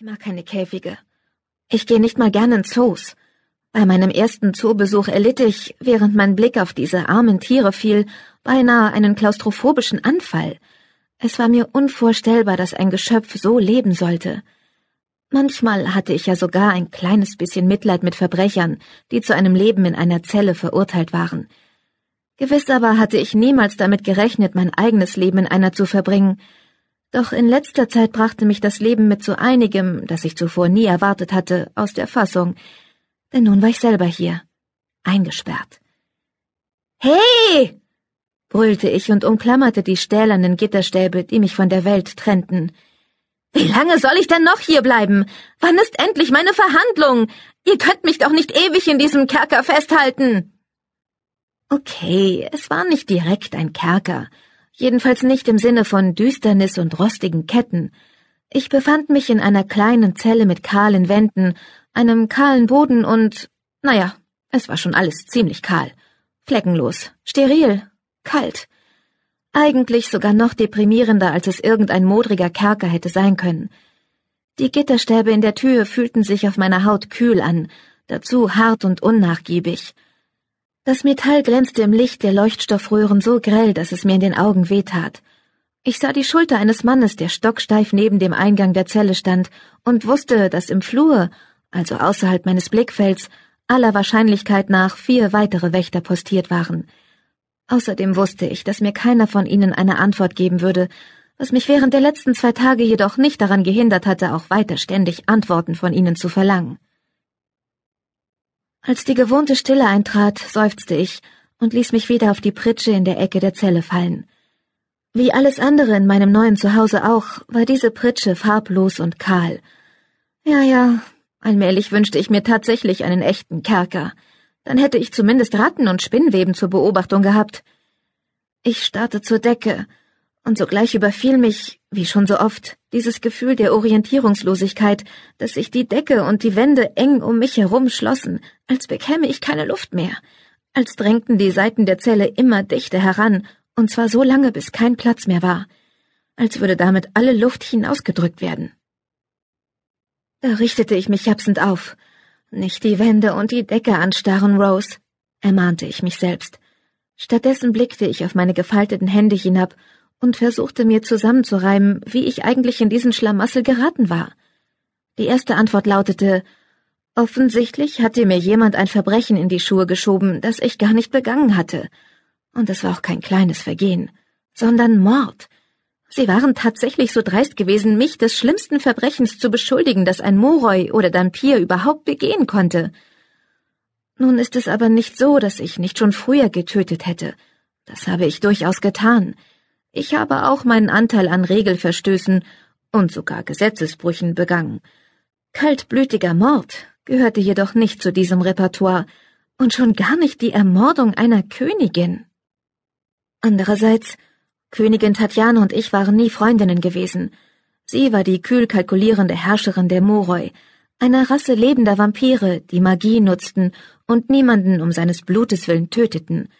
Ich mag keine Käfige. Ich gehe nicht mal gerne in Zoos. Bei meinem ersten Zoobesuch erlitt ich, während mein Blick auf diese armen Tiere fiel, beinahe einen klaustrophobischen Anfall. Es war mir unvorstellbar, dass ein Geschöpf so leben sollte. Manchmal hatte ich ja sogar ein kleines bisschen Mitleid mit Verbrechern, die zu einem Leben in einer Zelle verurteilt waren. Gewiss aber hatte ich niemals damit gerechnet, mein eigenes Leben in einer zu verbringen, doch in letzter Zeit brachte mich das Leben mit so einigem, das ich zuvor nie erwartet hatte, aus der Fassung. Denn nun war ich selber hier, eingesperrt. Hey! brüllte ich und umklammerte die stählernen Gitterstäbe, die mich von der Welt trennten. Wie lange soll ich denn noch hier bleiben? Wann ist endlich meine Verhandlung? Ihr könnt mich doch nicht ewig in diesem Kerker festhalten. Okay, es war nicht direkt ein Kerker, jedenfalls nicht im Sinne von Düsternis und rostigen Ketten. Ich befand mich in einer kleinen Zelle mit kahlen Wänden, einem kahlen Boden und, naja, es war schon alles ziemlich kahl, fleckenlos, steril, kalt. Eigentlich sogar noch deprimierender, als es irgendein modriger Kerker hätte sein können. Die Gitterstäbe in der Tür fühlten sich auf meiner Haut kühl an, dazu hart und unnachgiebig. Das Metall glänzte im Licht der Leuchtstoffröhren so grell, dass es mir in den Augen wehtat. Ich sah die Schulter eines Mannes, der stocksteif neben dem Eingang der Zelle stand, und wusste, dass im Flur, also außerhalb meines Blickfelds, aller Wahrscheinlichkeit nach vier weitere Wächter postiert waren. Außerdem wusste ich, dass mir keiner von ihnen eine Antwort geben würde, was mich während der letzten zwei Tage jedoch nicht daran gehindert hatte, auch weiter ständig Antworten von ihnen zu verlangen. Als die gewohnte Stille eintrat, seufzte ich und ließ mich wieder auf die Pritsche in der Ecke der Zelle fallen. Wie alles andere in meinem neuen Zuhause auch, war diese Pritsche farblos und kahl. Ja, ja, allmählich wünschte ich mir tatsächlich einen echten Kerker. Dann hätte ich zumindest Ratten und Spinnweben zur Beobachtung gehabt. Ich starrte zur Decke, und sogleich überfiel mich, wie schon so oft, dieses Gefühl der Orientierungslosigkeit, dass sich die Decke und die Wände eng um mich herum schlossen, als bekäme ich keine Luft mehr, als drängten die Seiten der Zelle immer dichter heran, und zwar so lange, bis kein Platz mehr war, als würde damit alle Luft hinausgedrückt werden. Da richtete ich mich japsend auf. Nicht die Wände und die Decke anstarren, Rose, ermahnte ich mich selbst. Stattdessen blickte ich auf meine gefalteten Hände hinab und versuchte mir zusammenzureimen, wie ich eigentlich in diesen Schlamassel geraten war. Die erste Antwort lautete Offensichtlich hatte mir jemand ein Verbrechen in die Schuhe geschoben, das ich gar nicht begangen hatte. Und es war auch kein kleines Vergehen, sondern Mord. Sie waren tatsächlich so dreist gewesen, mich des schlimmsten Verbrechens zu beschuldigen, das ein Moroi oder Dampir überhaupt begehen konnte. Nun ist es aber nicht so, dass ich nicht schon früher getötet hätte. Das habe ich durchaus getan. Ich habe auch meinen Anteil an Regelverstößen und sogar Gesetzesbrüchen begangen. Kaltblütiger Mord gehörte jedoch nicht zu diesem Repertoire und schon gar nicht die Ermordung einer Königin. Andererseits, Königin Tatjana und ich waren nie Freundinnen gewesen. Sie war die kühl kalkulierende Herrscherin der Moroi, einer Rasse lebender Vampire, die Magie nutzten und niemanden um seines Blutes willen töteten –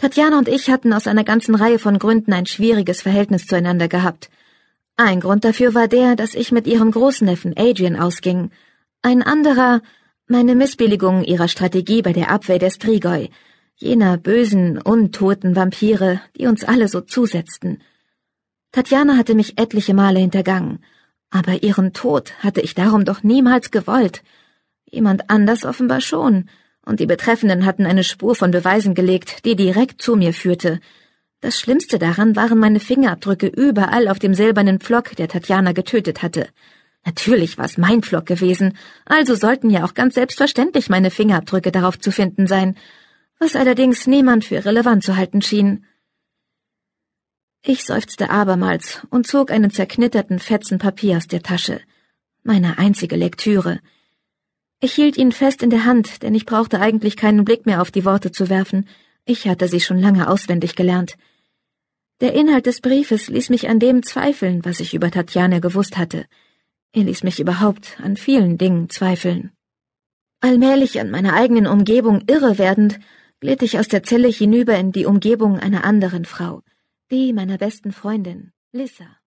Tatjana und ich hatten aus einer ganzen Reihe von Gründen ein schwieriges Verhältnis zueinander gehabt. Ein Grund dafür war der, dass ich mit ihrem Großneffen Adrian ausging. Ein anderer, meine Missbilligung ihrer Strategie bei der Abwehr der Strigoi, jener bösen, untoten Vampire, die uns alle so zusetzten. Tatjana hatte mich etliche Male hintergangen, aber ihren Tod hatte ich darum doch niemals gewollt. Jemand anders offenbar schon, und die Betreffenden hatten eine Spur von Beweisen gelegt, die direkt zu mir führte. Das Schlimmste daran waren meine Fingerabdrücke überall auf dem silbernen Pflock, der Tatjana getötet hatte. Natürlich war es mein Pflock gewesen, also sollten ja auch ganz selbstverständlich meine Fingerabdrücke darauf zu finden sein, was allerdings niemand für relevant zu halten schien. Ich seufzte abermals und zog einen zerknitterten Fetzen Papier aus der Tasche. Meine einzige Lektüre. Ich hielt ihn fest in der Hand, denn ich brauchte eigentlich keinen Blick mehr auf die Worte zu werfen. Ich hatte sie schon lange auswendig gelernt. Der Inhalt des Briefes ließ mich an dem zweifeln, was ich über Tatjana gewusst hatte. Er ließ mich überhaupt an vielen Dingen zweifeln. Allmählich an meiner eigenen Umgebung irre werdend, glitt ich aus der Zelle hinüber in die Umgebung einer anderen Frau, die meiner besten Freundin, Lissa.